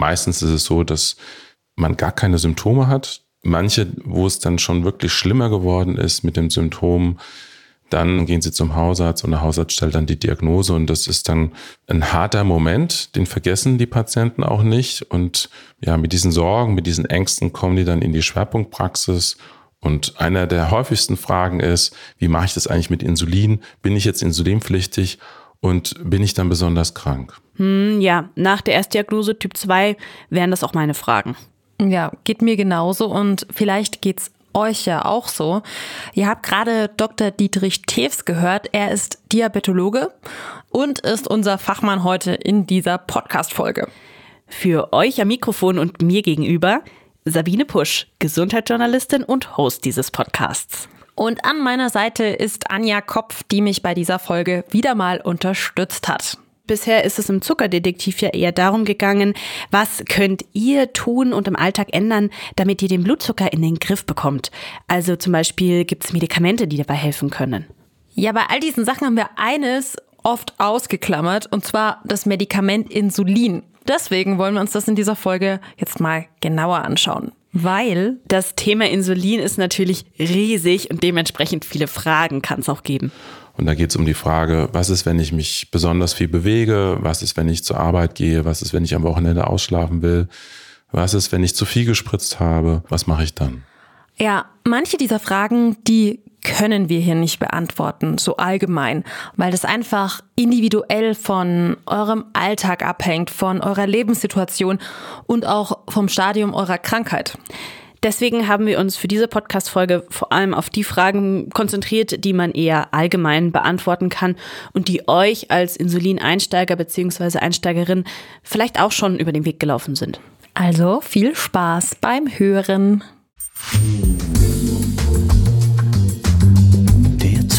meistens ist es so, dass man gar keine Symptome hat. Manche, wo es dann schon wirklich schlimmer geworden ist mit den Symptomen, dann gehen sie zum Hausarzt und der Hausarzt stellt dann die Diagnose und das ist dann ein harter Moment, den vergessen die Patienten auch nicht und ja, mit diesen Sorgen, mit diesen Ängsten kommen die dann in die Schwerpunktpraxis und einer der häufigsten Fragen ist, wie mache ich das eigentlich mit Insulin? Bin ich jetzt insulinpflichtig und bin ich dann besonders krank? Hm, ja, nach der Erstdiagnose Typ 2 wären das auch meine Fragen. Ja, geht mir genauso und vielleicht geht's euch ja auch so. Ihr habt gerade Dr. Dietrich Tews gehört. Er ist Diabetologe und ist unser Fachmann heute in dieser Podcast-Folge. Für euch am Mikrofon und mir gegenüber Sabine Pusch, Gesundheitsjournalistin und Host dieses Podcasts. Und an meiner Seite ist Anja Kopf, die mich bei dieser Folge wieder mal unterstützt hat. Bisher ist es im Zuckerdetektiv ja eher darum gegangen, was könnt ihr tun und im Alltag ändern, damit ihr den Blutzucker in den Griff bekommt. Also zum Beispiel gibt es Medikamente, die dabei helfen können. Ja, bei all diesen Sachen haben wir eines oft ausgeklammert, und zwar das Medikament Insulin. Deswegen wollen wir uns das in dieser Folge jetzt mal genauer anschauen. Weil das Thema Insulin ist natürlich riesig und dementsprechend viele Fragen kann es auch geben. Und da geht es um die Frage, was ist, wenn ich mich besonders viel bewege? Was ist, wenn ich zur Arbeit gehe? Was ist, wenn ich am Wochenende ausschlafen will? Was ist, wenn ich zu viel gespritzt habe? Was mache ich dann? Ja, manche dieser Fragen, die können wir hier nicht beantworten, so allgemein, weil das einfach individuell von eurem Alltag abhängt, von eurer Lebenssituation und auch vom Stadium eurer Krankheit. Deswegen haben wir uns für diese Podcast-Folge vor allem auf die Fragen konzentriert, die man eher allgemein beantworten kann und die euch als Insulineinsteiger bzw. Einsteigerin vielleicht auch schon über den Weg gelaufen sind. Also viel Spaß beim Hören.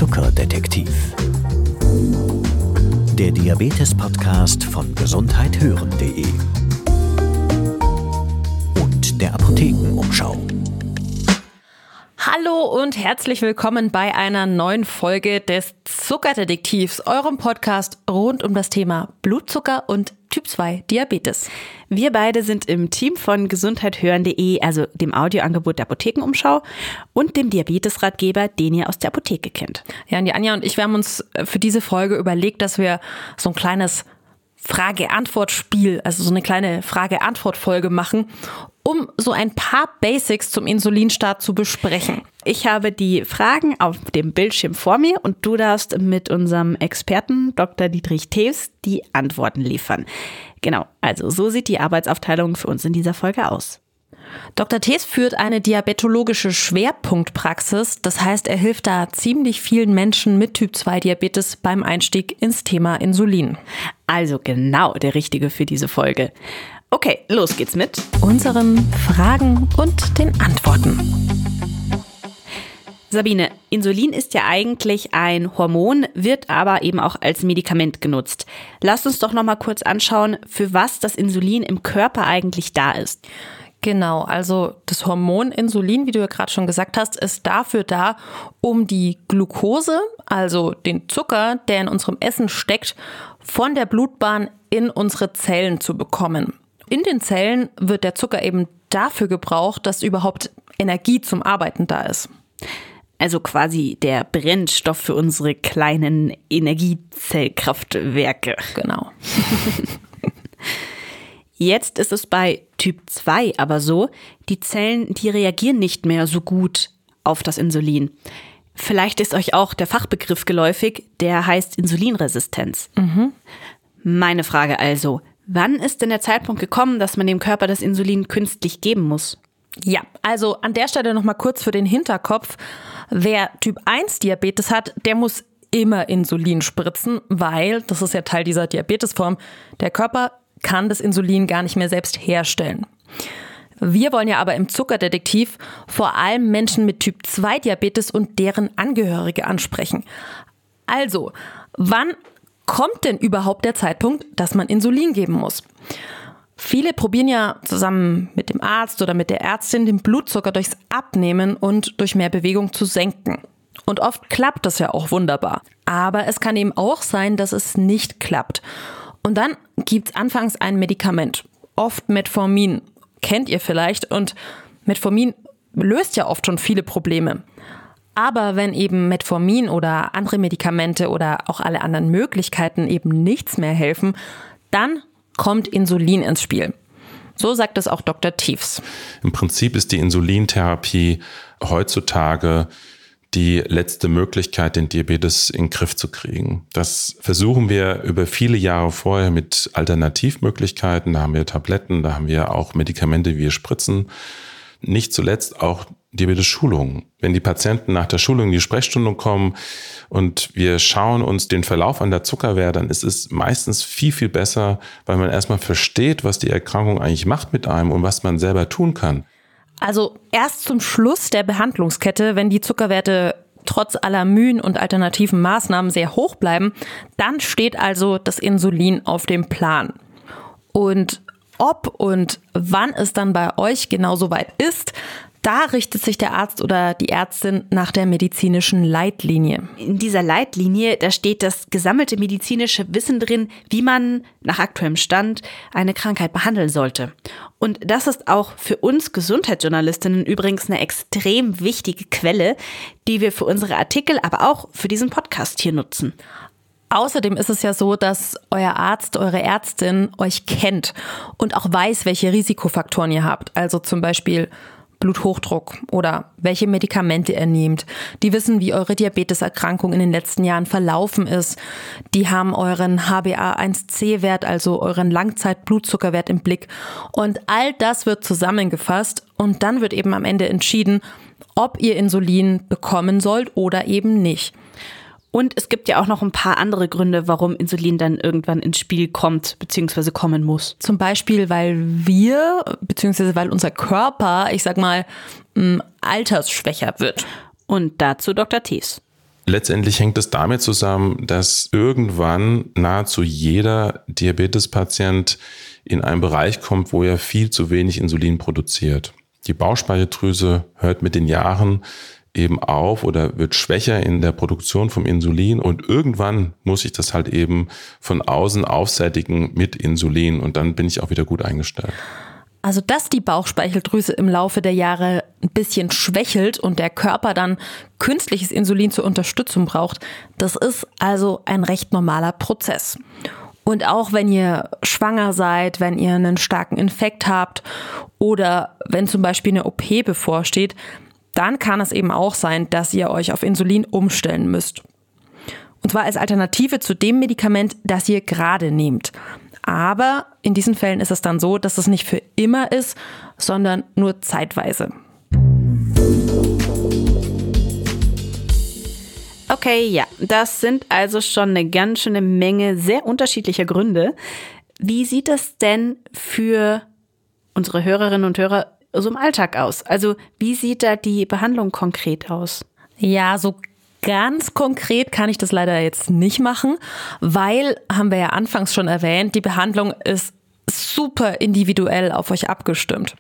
Zuckerdetektiv. Der Diabetes-Podcast von gesundheithören.de der Apothekenumschau. Hallo und herzlich willkommen bei einer neuen Folge des Zuckerdetektivs, eurem Podcast rund um das Thema Blutzucker und Typ 2 Diabetes. Wir beide sind im Team von gesundheithören.de, also dem Audioangebot der Apothekenumschau und dem Diabetesratgeber, den ihr aus der Apotheke kennt. Ja, und die Anja und ich, wir haben uns für diese Folge überlegt, dass wir so ein kleines Frage-Antwort-Spiel, also so eine kleine Frage-Antwort-Folge machen, um so ein paar Basics zum Insulinstart zu besprechen. Ich habe die Fragen auf dem Bildschirm vor mir und du darfst mit unserem Experten Dr. Dietrich Tews die Antworten liefern. Genau, also so sieht die Arbeitsaufteilung für uns in dieser Folge aus. Dr. Tees führt eine diabetologische Schwerpunktpraxis. Das heißt, er hilft da ziemlich vielen Menschen mit Typ 2 Diabetes beim Einstieg ins Thema Insulin. Also genau der Richtige für diese Folge. Okay, los geht's mit unseren Fragen und den Antworten. Sabine, Insulin ist ja eigentlich ein Hormon, wird aber eben auch als Medikament genutzt. Lass uns doch noch mal kurz anschauen, für was das Insulin im Körper eigentlich da ist. Genau, also das Hormon Insulin, wie du ja gerade schon gesagt hast, ist dafür da, um die Glucose, also den Zucker, der in unserem Essen steckt, von der Blutbahn in unsere Zellen zu bekommen. In den Zellen wird der Zucker eben dafür gebraucht, dass überhaupt Energie zum Arbeiten da ist. Also quasi der Brennstoff für unsere kleinen Energiezellkraftwerke. Genau. Jetzt ist es bei Typ 2 aber so, die Zellen, die reagieren nicht mehr so gut auf das Insulin. Vielleicht ist euch auch der Fachbegriff geläufig, der heißt Insulinresistenz. Mhm. Meine Frage also, wann ist denn der Zeitpunkt gekommen, dass man dem Körper das Insulin künstlich geben muss? Ja, also an der Stelle nochmal kurz für den Hinterkopf. Wer Typ 1 Diabetes hat, der muss immer Insulin spritzen, weil, das ist ja Teil dieser Diabetesform, der Körper kann das Insulin gar nicht mehr selbst herstellen. Wir wollen ja aber im Zuckerdetektiv vor allem Menschen mit Typ 2 Diabetes und deren Angehörige ansprechen. Also, wann kommt denn überhaupt der Zeitpunkt, dass man Insulin geben muss? Viele probieren ja zusammen mit dem Arzt oder mit der Ärztin den Blutzucker durchs Abnehmen und durch mehr Bewegung zu senken. Und oft klappt das ja auch wunderbar. Aber es kann eben auch sein, dass es nicht klappt. Und dann gibt es anfangs ein Medikament. oft Metformin. Kennt ihr vielleicht? Und Metformin löst ja oft schon viele Probleme. Aber wenn eben Metformin oder andere Medikamente oder auch alle anderen Möglichkeiten eben nichts mehr helfen, dann kommt Insulin ins Spiel. So sagt es auch Dr. Tiefs. Im Prinzip ist die Insulintherapie heutzutage die letzte Möglichkeit, den Diabetes in den Griff zu kriegen. Das versuchen wir über viele Jahre vorher mit Alternativmöglichkeiten. Da haben wir Tabletten, da haben wir auch Medikamente wie Spritzen. Nicht zuletzt auch Diabetes-Schulungen. Wenn die Patienten nach der Schulung in die Sprechstunde kommen und wir schauen uns den Verlauf an der Zuckerwehr, dann ist es meistens viel, viel besser, weil man erstmal versteht, was die Erkrankung eigentlich macht mit einem und was man selber tun kann. Also erst zum Schluss der Behandlungskette, wenn die Zuckerwerte trotz aller Mühen und alternativen Maßnahmen sehr hoch bleiben, dann steht also das Insulin auf dem Plan. Und ob und wann es dann bei euch genau so weit ist, da richtet sich der Arzt oder die Ärztin nach der medizinischen Leitlinie. In dieser Leitlinie, da steht das gesammelte medizinische Wissen drin, wie man nach aktuellem Stand eine Krankheit behandeln sollte. Und das ist auch für uns Gesundheitsjournalistinnen übrigens eine extrem wichtige Quelle, die wir für unsere Artikel, aber auch für diesen Podcast hier nutzen. Außerdem ist es ja so, dass euer Arzt, eure Ärztin euch kennt und auch weiß, welche Risikofaktoren ihr habt. Also zum Beispiel Bluthochdruck oder welche Medikamente ihr nehmt. Die wissen, wie eure Diabeteserkrankung in den letzten Jahren verlaufen ist. Die haben euren HbA1c-Wert, also euren Langzeitblutzuckerwert im Blick. Und all das wird zusammengefasst und dann wird eben am Ende entschieden, ob ihr Insulin bekommen sollt oder eben nicht. Und es gibt ja auch noch ein paar andere Gründe, warum Insulin dann irgendwann ins Spiel kommt bzw. kommen muss. Zum Beispiel, weil wir bzw. weil unser Körper, ich sag mal, mm, altersschwächer wird. Und dazu Dr. Thies. Letztendlich hängt es damit zusammen, dass irgendwann nahezu jeder Diabetespatient in einen Bereich kommt, wo er viel zu wenig Insulin produziert. Die Bauchspeicheldrüse hört mit den Jahren eben auf oder wird schwächer in der Produktion vom Insulin und irgendwann muss ich das halt eben von außen aufsättigen mit Insulin und dann bin ich auch wieder gut eingestellt. Also, dass die Bauchspeicheldrüse im Laufe der Jahre ein bisschen schwächelt und der Körper dann künstliches Insulin zur Unterstützung braucht, das ist also ein recht normaler Prozess. Und auch wenn ihr schwanger seid, wenn ihr einen starken Infekt habt oder wenn zum Beispiel eine OP bevorsteht, dann kann es eben auch sein, dass ihr euch auf Insulin umstellen müsst. Und zwar als Alternative zu dem Medikament, das ihr gerade nehmt. Aber in diesen Fällen ist es dann so, dass es nicht für immer ist, sondern nur zeitweise. Okay, ja, das sind also schon eine ganz schöne Menge sehr unterschiedlicher Gründe. Wie sieht es denn für unsere Hörerinnen und Hörer so im Alltag aus? Also wie sieht da die Behandlung konkret aus? Ja, so Ganz konkret kann ich das leider jetzt nicht machen, weil, haben wir ja anfangs schon erwähnt, die Behandlung ist super individuell auf euch abgestimmt.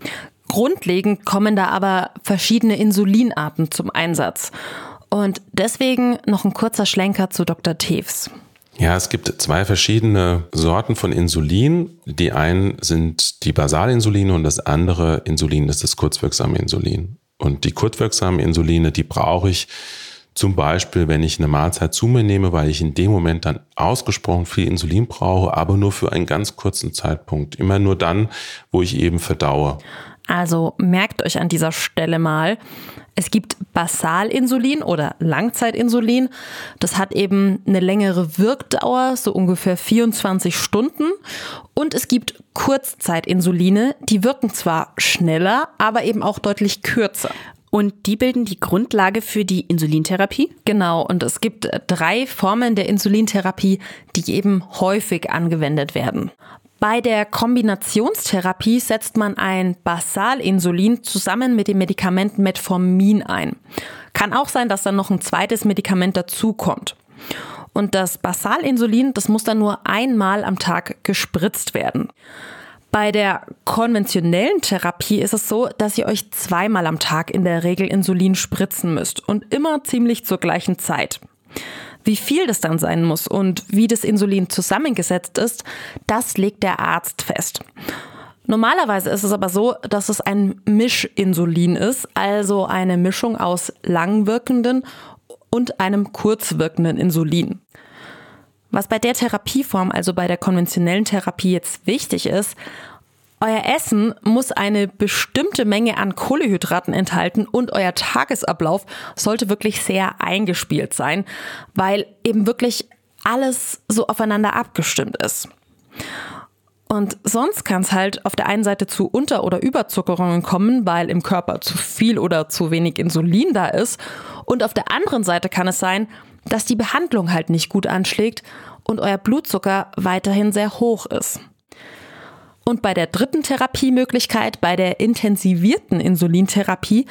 Grundlegend kommen da aber verschiedene Insulinarten zum Einsatz. Und deswegen noch ein kurzer Schlenker zu Dr. Tews. Ja, es gibt zwei verschiedene Sorten von Insulin. Die einen sind die Basalinsuline und das andere Insulin ist das kurzwirksame Insulin. Und die kurzwirksamen Insuline, die brauche ich zum Beispiel, wenn ich eine Mahlzeit zu mir nehme, weil ich in dem Moment dann ausgesprochen viel Insulin brauche, aber nur für einen ganz kurzen Zeitpunkt. Immer nur dann, wo ich eben verdaue. Also merkt euch an dieser Stelle mal, es gibt Basalinsulin oder Langzeitinsulin. Das hat eben eine längere Wirkdauer, so ungefähr 24 Stunden. Und es gibt Kurzzeitinsuline, die wirken zwar schneller, aber eben auch deutlich kürzer. Und die bilden die Grundlage für die Insulintherapie? Genau, und es gibt drei Formen der Insulintherapie, die eben häufig angewendet werden. Bei der Kombinationstherapie setzt man ein Basalinsulin zusammen mit dem Medikament Metformin ein. Kann auch sein, dass dann noch ein zweites Medikament dazukommt. Und das Basalinsulin, das muss dann nur einmal am Tag gespritzt werden. Bei der konventionellen Therapie ist es so, dass ihr euch zweimal am Tag in der Regel Insulin spritzen müsst und immer ziemlich zur gleichen Zeit. Wie viel das dann sein muss und wie das Insulin zusammengesetzt ist, das legt der Arzt fest. Normalerweise ist es aber so, dass es ein Mischinsulin ist, also eine Mischung aus langwirkenden und einem kurzwirkenden Insulin. Was bei der Therapieform, also bei der konventionellen Therapie jetzt wichtig ist, euer Essen muss eine bestimmte Menge an Kohlehydraten enthalten und euer Tagesablauf sollte wirklich sehr eingespielt sein, weil eben wirklich alles so aufeinander abgestimmt ist. Und sonst kann es halt auf der einen Seite zu Unter- oder Überzuckerungen kommen, weil im Körper zu viel oder zu wenig Insulin da ist. Und auf der anderen Seite kann es sein, dass die Behandlung halt nicht gut anschlägt und euer Blutzucker weiterhin sehr hoch ist. Und bei der dritten Therapiemöglichkeit, bei der intensivierten Insulintherapie,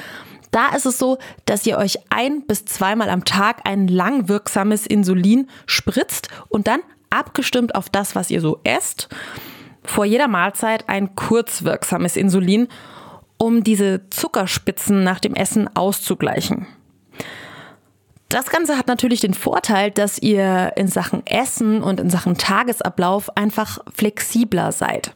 da ist es so, dass ihr euch ein bis zweimal am Tag ein langwirksames Insulin spritzt und dann abgestimmt auf das, was ihr so esst, vor jeder Mahlzeit ein kurzwirksames Insulin, um diese Zuckerspitzen nach dem Essen auszugleichen. Das Ganze hat natürlich den Vorteil, dass ihr in Sachen Essen und in Sachen Tagesablauf einfach flexibler seid.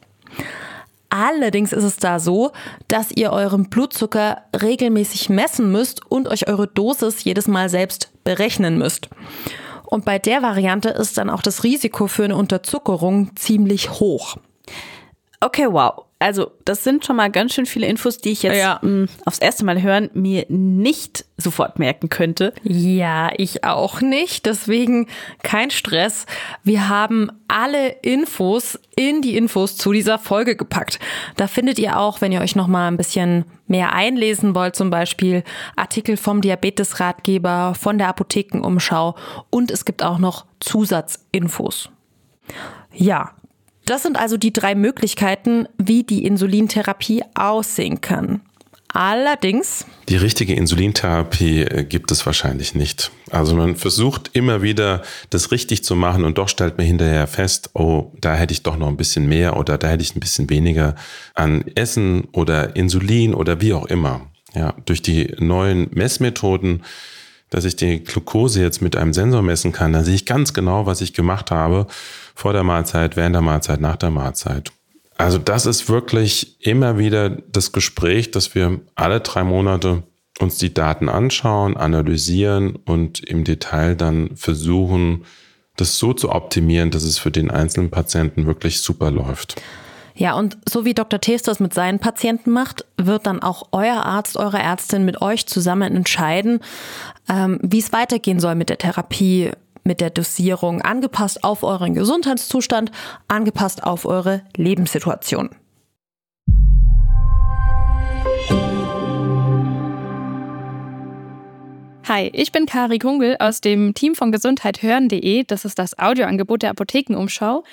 Allerdings ist es da so, dass ihr euren Blutzucker regelmäßig messen müsst und euch eure Dosis jedes Mal selbst berechnen müsst. Und bei der Variante ist dann auch das Risiko für eine Unterzuckerung ziemlich hoch. Okay, wow. Also, das sind schon mal ganz schön viele Infos, die ich jetzt Ja. mh, aufs erste Mal hören mir nicht sofort merken könnte. Ja, ich auch nicht. Deswegen kein Stress. Wir haben alle Infos in die Infos zu dieser Folge gepackt. Da findet ihr auch, wenn ihr euch noch mal ein bisschen mehr einlesen wollt, zum Beispiel Artikel vom Diabetesratgeber, von der Apothekenumschau und es gibt auch noch Zusatzinfos. Ja, das sind also die drei Möglichkeiten, wie die Insulintherapie aussehen kann. Allerdings Die richtige Insulintherapie äh, gibt es wahrscheinlich nicht. Also man versucht immer wieder, das richtig zu machen und doch stellt man hinterher fest, oh, da hätte ich doch noch ein bisschen mehr oder da hätte ich ein bisschen weniger an Essen oder Insulin oder wie auch immer. Ja, durch die neuen Messmethoden, dass ich die Glucose jetzt mit einem Sensor messen kann, dann sehe ich ganz genau, was ich gemacht habe vor der Mahlzeit, während der Mahlzeit, nach der Mahlzeit. Also das ist wirklich immer wieder das Gespräch, dass wir alle drei Monate uns die Daten anschauen, analysieren und im Detail dann versuchen, das so zu optimieren, dass es für den einzelnen Patienten wirklich super läuft. Ja, und so wie Dr. Teves das mit seinen Patienten macht, wird dann auch euer Arzt, eure Ärztin mit euch zusammen entscheiden, ähm, wie es weitergehen soll mit der Therapie, mit der Dosierung, angepasst auf euren Gesundheitszustand, angepasst auf eure Lebenssituation. Hi, ich bin Kari Kungel aus dem Team von gesundheithören.de. Das ist das Audioangebot der Apothekenumschau.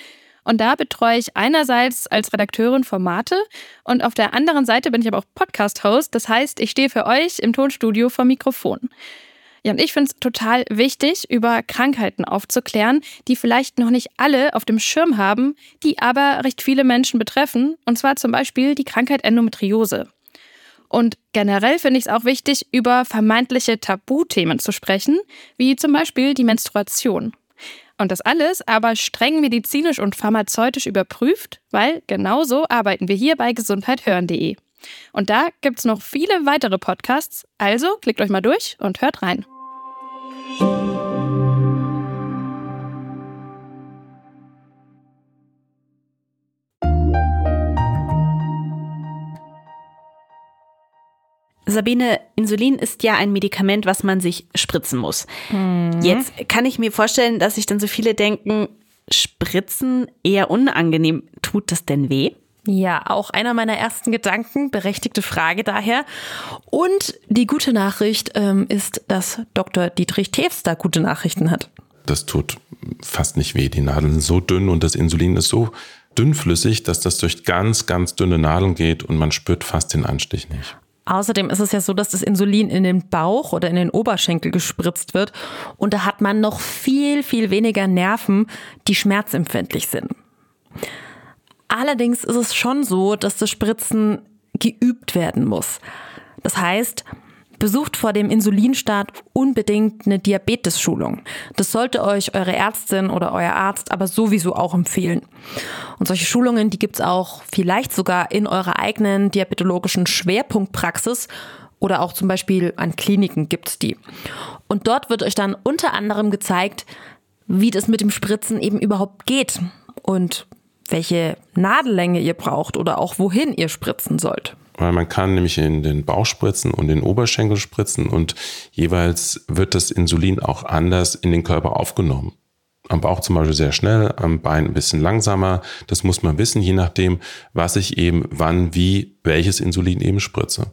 Und da betreue ich einerseits als Redakteurin Formate und auf der anderen Seite bin ich aber auch Podcast-Host. Das heißt, ich stehe für euch im Tonstudio vor Mikrofon. Ja, und ich finde es total wichtig, über Krankheiten aufzuklären, die vielleicht noch nicht alle auf dem Schirm haben, die aber recht viele Menschen betreffen. Und zwar zum Beispiel die Krankheit Endometriose. Und generell finde ich es auch wichtig, über vermeintliche Tabuthemen zu sprechen, wie zum Beispiel die Menstruation. Und das alles aber streng medizinisch und pharmazeutisch überprüft, weil genauso arbeiten wir hier bei gesundheithören.de. Und da gibt es noch viele weitere Podcasts, also klickt euch mal durch und hört rein. Sabine, Insulin ist ja ein Medikament, was man sich spritzen muss. Jetzt kann ich mir vorstellen, dass sich dann so viele denken, Spritzen eher unangenehm. Tut das denn weh? Ja, auch einer meiner ersten Gedanken, berechtigte Frage daher. Und die gute Nachricht ähm, ist, dass Dr. Dietrich Tews da gute Nachrichten hat. Das tut fast nicht weh. Die Nadeln sind so dünn und das Insulin ist so dünnflüssig, dass das durch ganz, ganz dünne Nadeln geht und man spürt fast den Anstich nicht. Außerdem ist es ja so, dass das Insulin in den Bauch oder in den Oberschenkel gespritzt wird und da hat man noch viel, viel weniger Nerven, die schmerzempfindlich sind. Allerdings ist es schon so, dass das Spritzen geübt werden muss. Das heißt, Besucht vor dem Insulinstart unbedingt eine Diabetes-Schulung. Das sollte euch eure Ärztin oder euer Arzt aber sowieso auch empfehlen. Und solche Schulungen, die gibt's auch vielleicht sogar in eurer eigenen diabetologischen Schwerpunktpraxis oder auch zum Beispiel an Kliniken gibt's die. Und dort wird euch dann unter anderem gezeigt, wie das mit dem Spritzen eben überhaupt geht und welche Nadellänge ihr braucht oder auch wohin ihr spritzen sollt. Weil man kann nämlich in den Bauch spritzen und den Oberschenkel spritzen und jeweils wird das Insulin auch anders in den Körper aufgenommen. Am Bauch zum Beispiel sehr schnell, am Bein ein bisschen langsamer. Das muss man wissen, je nachdem, was ich eben wann, wie, welches Insulin eben spritze.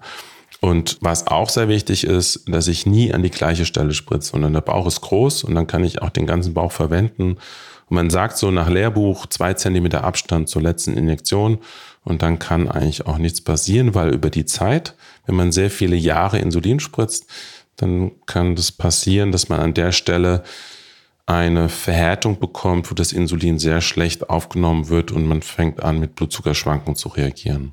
Und was auch sehr wichtig ist, dass ich nie an die gleiche Stelle spritze, sondern der Bauch ist groß und dann kann ich auch den ganzen Bauch verwenden. Und man sagt so nach Lehrbuch zwei Zentimeter Abstand zur letzten Injektion und dann kann eigentlich auch nichts passieren, weil über die Zeit, wenn man sehr viele Jahre Insulin spritzt, dann kann das passieren, dass man an der Stelle eine Verhärtung bekommt, wo das Insulin sehr schlecht aufgenommen wird und man fängt an, mit Blutzuckerschwankungen zu reagieren.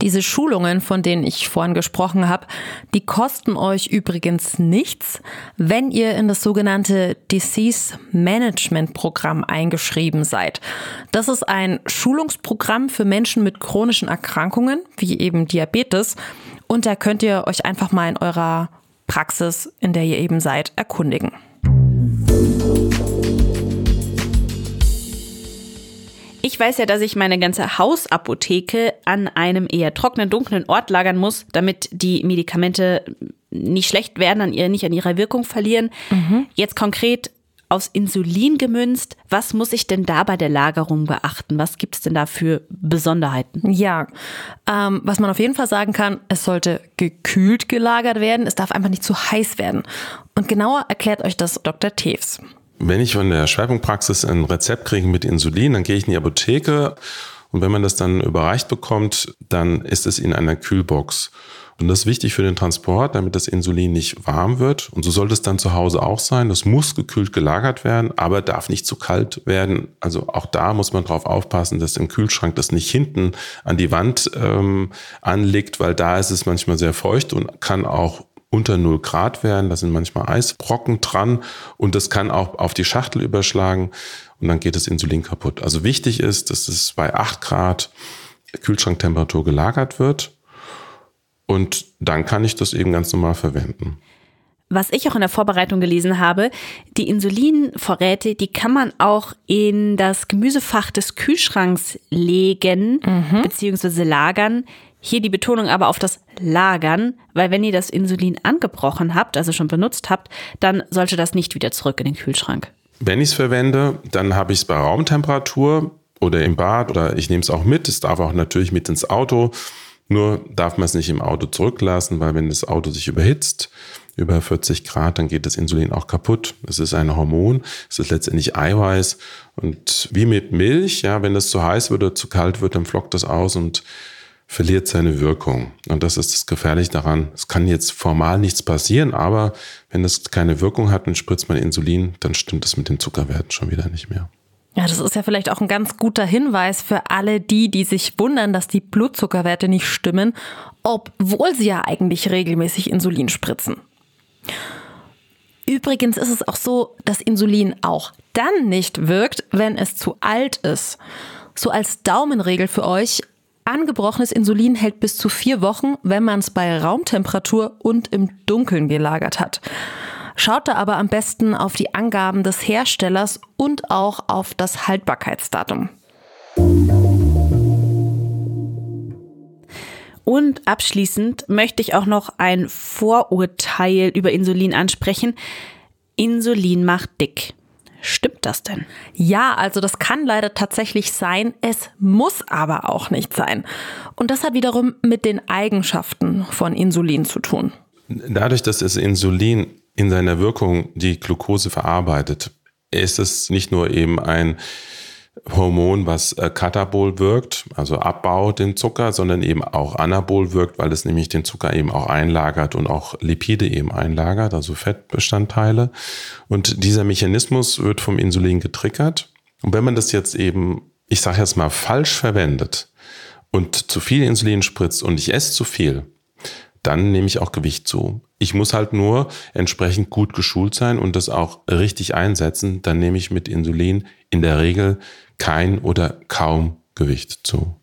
Diese Schulungen, von denen ich vorhin gesprochen habe, die kosten euch übrigens nichts, wenn ihr in das sogenannte Disease Management Programm eingeschrieben seid. Das ist ein Schulungsprogramm für Menschen mit chronischen Erkrankungen, wie eben Diabetes. Und da könnt ihr euch einfach mal in eurer Praxis, in der ihr eben seid, erkundigen. Ich weiß ja, dass ich meine ganze Hausapotheke an einem eher trockenen, dunklen Ort lagern muss, damit die Medikamente nicht schlecht werden, an ihr, nicht an ihrer Wirkung verlieren. Mhm. Jetzt konkret aus Insulin gemünzt. Was muss ich denn da bei der Lagerung beachten? Was gibt es denn da für Besonderheiten? Ja, ähm, was man auf jeden Fall sagen kann, es sollte gekühlt gelagert werden. Es darf einfach nicht zu heiß werden. Und genauer erklärt euch das Dr. Teves. Wenn ich von der Schwerpunktpraxis ein Rezept kriege mit Insulin, dann gehe ich in die Apotheke und wenn man das dann überreicht bekommt, dann ist es in einer Kühlbox. Und das ist wichtig für den Transport, damit das Insulin nicht warm wird. Und so sollte es dann zu Hause auch sein. Das muss gekühlt gelagert werden, aber darf nicht zu kalt werden. Also auch da muss man drauf aufpassen, dass im Kühlschrank das nicht hinten an die Wand ähm, anliegt, weil da ist es manchmal sehr feucht und kann auch unter 0 Grad werden. Da sind manchmal Eisbrocken dran und das kann auch auf die Schachtel überschlagen und dann geht das Insulin kaputt. Also wichtig ist, dass es bei 8 Grad Kühlschranktemperatur gelagert wird und dann kann ich das eben ganz normal verwenden. Was ich auch in der Vorbereitung gelesen habe, die Insulinvorräte, die kann man auch in das Gemüsefach des Kühlschranks legen mhm. bzw. lagern. Hier die Betonung aber auf das Lagern, weil wenn ihr das Insulin angebrochen habt, also schon benutzt habt, dann sollte das nicht wieder zurück in den Kühlschrank. Wenn ich es verwende, dann habe ich es bei Raumtemperatur oder im Bad oder ich nehme es auch mit. Es darf auch natürlich mit ins Auto. Nur darf man es nicht im Auto zurücklassen, weil wenn das Auto sich überhitzt, über 40 Grad, dann geht das Insulin auch kaputt. Es ist ein Hormon, es ist letztendlich Eiweiß. Und wie mit Milch, ja, wenn das zu heiß wird oder zu kalt wird, dann flockt das aus und verliert seine Wirkung. Und das ist das Gefährliche daran. Es kann jetzt formal nichts passieren, aber wenn es keine Wirkung hat und spritzt man Insulin, dann stimmt es mit den Zuckerwerten schon wieder nicht mehr. Ja, das ist ja vielleicht auch ein ganz guter Hinweis für alle die, die sich wundern, dass die Blutzuckerwerte nicht stimmen, obwohl sie ja eigentlich regelmäßig Insulin spritzen. Übrigens ist es auch so, dass Insulin auch dann nicht wirkt, wenn es zu alt ist. So als Daumenregel für euch, Angebrochenes Insulin hält bis zu vier Wochen, wenn man es bei Raumtemperatur und im Dunkeln gelagert hat. Schaut da aber am besten auf die Angaben des Herstellers und auch auf das Haltbarkeitsdatum. Und abschließend möchte ich auch noch ein Vorurteil über Insulin ansprechen. Insulin macht dick. Stimmt das denn? Ja, also das kann leider tatsächlich sein. Es muss aber auch nicht sein. Und das hat wiederum mit den Eigenschaften von Insulin zu tun. Dadurch, dass das Insulin in seiner Wirkung die Glucose verarbeitet, ist es nicht nur eben ein Hormon, was äh, katabol wirkt, also abbaut den Zucker, sondern eben auch anabol wirkt, weil es nämlich den Zucker eben auch einlagert und auch Lipide eben einlagert, also Fettbestandteile. Und dieser Mechanismus wird vom Insulin getriggert. Und wenn man das jetzt eben, ich sage jetzt mal, falsch verwendet und zu viel Insulin spritzt und ich esse zu viel, dann nehme ich auch Gewicht zu. Ich muss halt nur entsprechend gut geschult sein und das auch richtig einsetzen. Dann nehme ich mit Insulin in der Regel kein oder kaum Gewicht zu.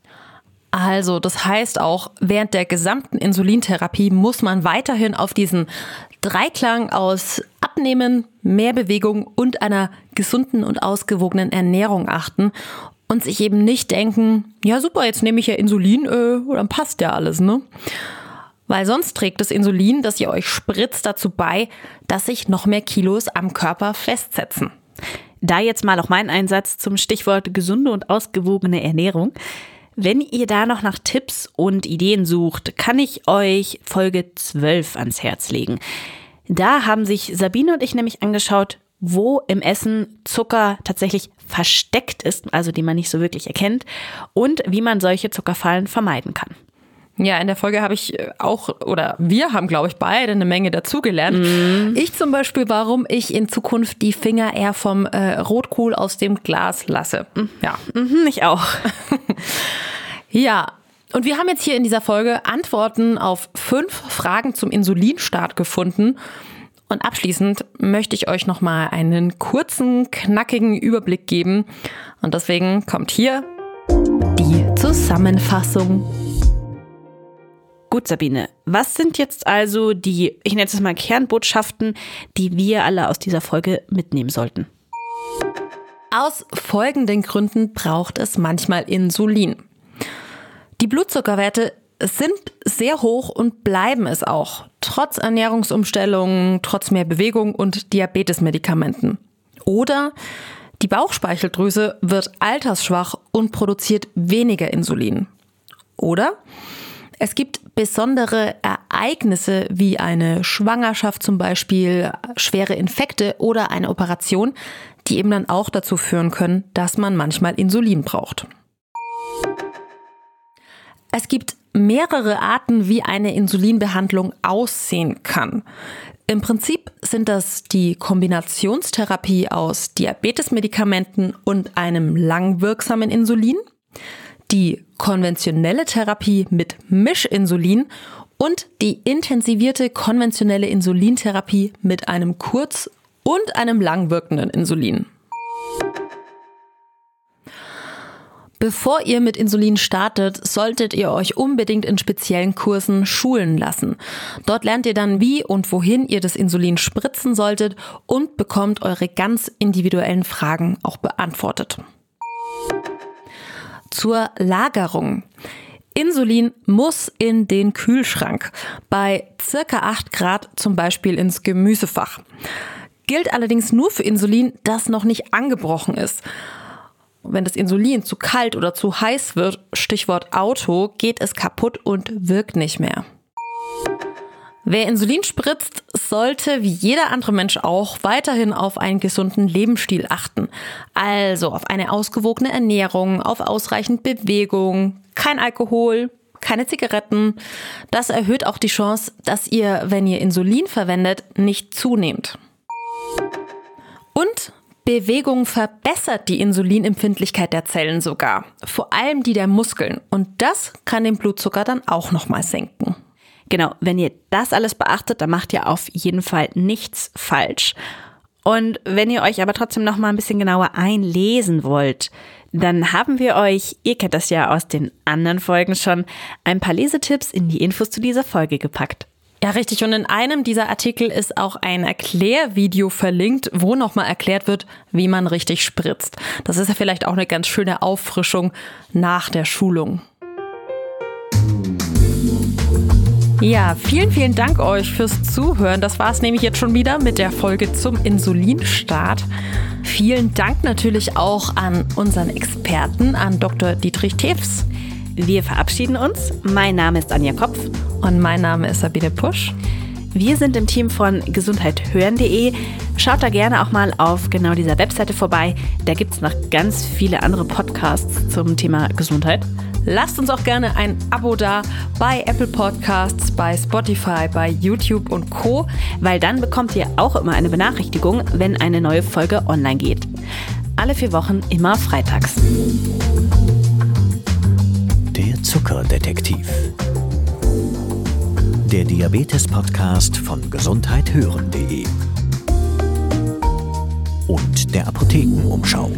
Also, das heißt auch, während der gesamten Insulintherapie muss man weiterhin auf diesen Dreiklang aus Abnehmen, mehr Bewegung und einer gesunden und ausgewogenen Ernährung achten und sich eben nicht denken, ja super, jetzt nehme ich ja Insulin, äh, dann passt ja alles, ne? Weil sonst trägt das Insulin, das ihr euch spritzt, dazu bei, dass sich noch mehr Kilos am Körper festsetzen. Da jetzt mal auch mein Einsatz zum Stichwort gesunde und ausgewogene Ernährung. Wenn ihr da noch nach Tipps und Ideen sucht, kann ich euch Folge 12 ans Herz legen. Da haben sich Sabine und ich nämlich angeschaut, wo im Essen Zucker tatsächlich versteckt ist, also die man nicht so wirklich erkennt, und wie man solche Zuckerfallen vermeiden kann. Ja, in der Folge habe ich äh, auch, oder wir haben, glaube ich, beide eine Menge dazugelernt. Mhm. Ich zum Beispiel, warum ich in Zukunft die Finger eher vom äh, Rotkohl aus dem Glas lasse. Mhm. Ja, mhm, ich auch. ja, und wir haben jetzt hier in dieser Folge Antworten auf fünf Fragen zum Insulinstart gefunden. Und abschließend möchte ich euch nochmal einen kurzen, knackigen Überblick geben. Und deswegen kommt hier die Zusammenfassung. Gut, Sabine, was sind jetzt also die, ich nenne es mal Kernbotschaften, die wir alle aus dieser Folge mitnehmen sollten? Aus folgenden Gründen braucht es manchmal Insulin. Die Blutzuckerwerte sind sehr hoch und bleiben es auch, trotz Ernährungsumstellungen, trotz mehr Bewegung und Diabetesmedikamenten. Oder die Bauchspeicheldrüse wird altersschwach und produziert weniger Insulin. Oder es gibt besondere Ereignisse wie eine Schwangerschaft zum Beispiel, schwere Infekte oder eine Operation, die eben dann auch dazu führen können, dass man manchmal Insulin braucht. Es gibt mehrere Arten, wie eine Insulinbehandlung aussehen kann. Im Prinzip sind das die Kombinationstherapie aus Diabetesmedikamenten und einem langwirksamen Insulin, die konventionelle Therapie mit Mischinsulin und die intensivierte konventionelle Insulintherapie mit einem kurz- und einem langwirkenden Insulin. Bevor ihr mit Insulin startet, solltet ihr euch unbedingt in speziellen Kursen schulen lassen. Dort lernt ihr dann, wie und wohin ihr das Insulin spritzen solltet und bekommt eure ganz individuellen Fragen auch beantwortet. Zur Lagerung. Insulin muss in den Kühlschrank, bei circa 8 Grad zum Beispiel ins Gemüsefach. Gilt allerdings nur für Insulin, das noch nicht angebrochen ist. Wenn das Insulin zu kalt oder zu heiß wird, Stichwort Auto, geht es kaputt und wirkt nicht mehr. Wer Insulin spritzt, sollte wie jeder andere Mensch auch weiterhin auf einen gesunden Lebensstil achten. Also auf eine ausgewogene Ernährung, auf ausreichend Bewegung, kein Alkohol, keine Zigaretten. Das erhöht auch die Chance, dass ihr, wenn ihr Insulin verwendet, nicht zunehmt. Und Bewegung verbessert die Insulinempfindlichkeit der Zellen sogar, vor allem die der Muskeln. Und das kann den Blutzucker dann auch nochmal senken. Genau, wenn ihr das alles beachtet, dann macht ihr auf jeden Fall nichts falsch. Und wenn ihr euch aber trotzdem noch mal ein bisschen genauer einlesen wollt, dann haben wir euch, ihr kennt das ja aus den anderen Folgen schon, ein paar Lesetipps in die Infos zu dieser Folge gepackt. Ja, richtig. Und in einem dieser Artikel ist auch ein Erklärvideo verlinkt, wo nochmal erklärt wird, wie man richtig spritzt. Das ist ja vielleicht auch eine ganz schöne Auffrischung nach der Schulung. Ja, vielen, vielen Dank euch fürs Zuhören. Das war es nämlich jetzt schon wieder mit der Folge zum Insulinstart. Vielen Dank natürlich auch an unseren Experten, an Dr. Dietrich Tews. Wir verabschieden uns. Mein Name ist Anja Kopf. Und mein Name ist Sabine Pusch. Wir sind im Team von gesundheithören.de. Schaut da gerne auch mal auf genau dieser Webseite vorbei. Da gibt es noch ganz viele andere Podcasts zum Thema Gesundheit. Lasst uns auch gerne ein Abo da bei Apple Podcasts, bei Spotify, bei YouTube und Co., weil dann bekommt ihr auch immer eine Benachrichtigung, wenn eine neue Folge online geht. Alle vier Wochen immer freitags. Der Zuckerdetektiv. Der Diabetes-Podcast von gesundheithören.de und der Apothekenumschau.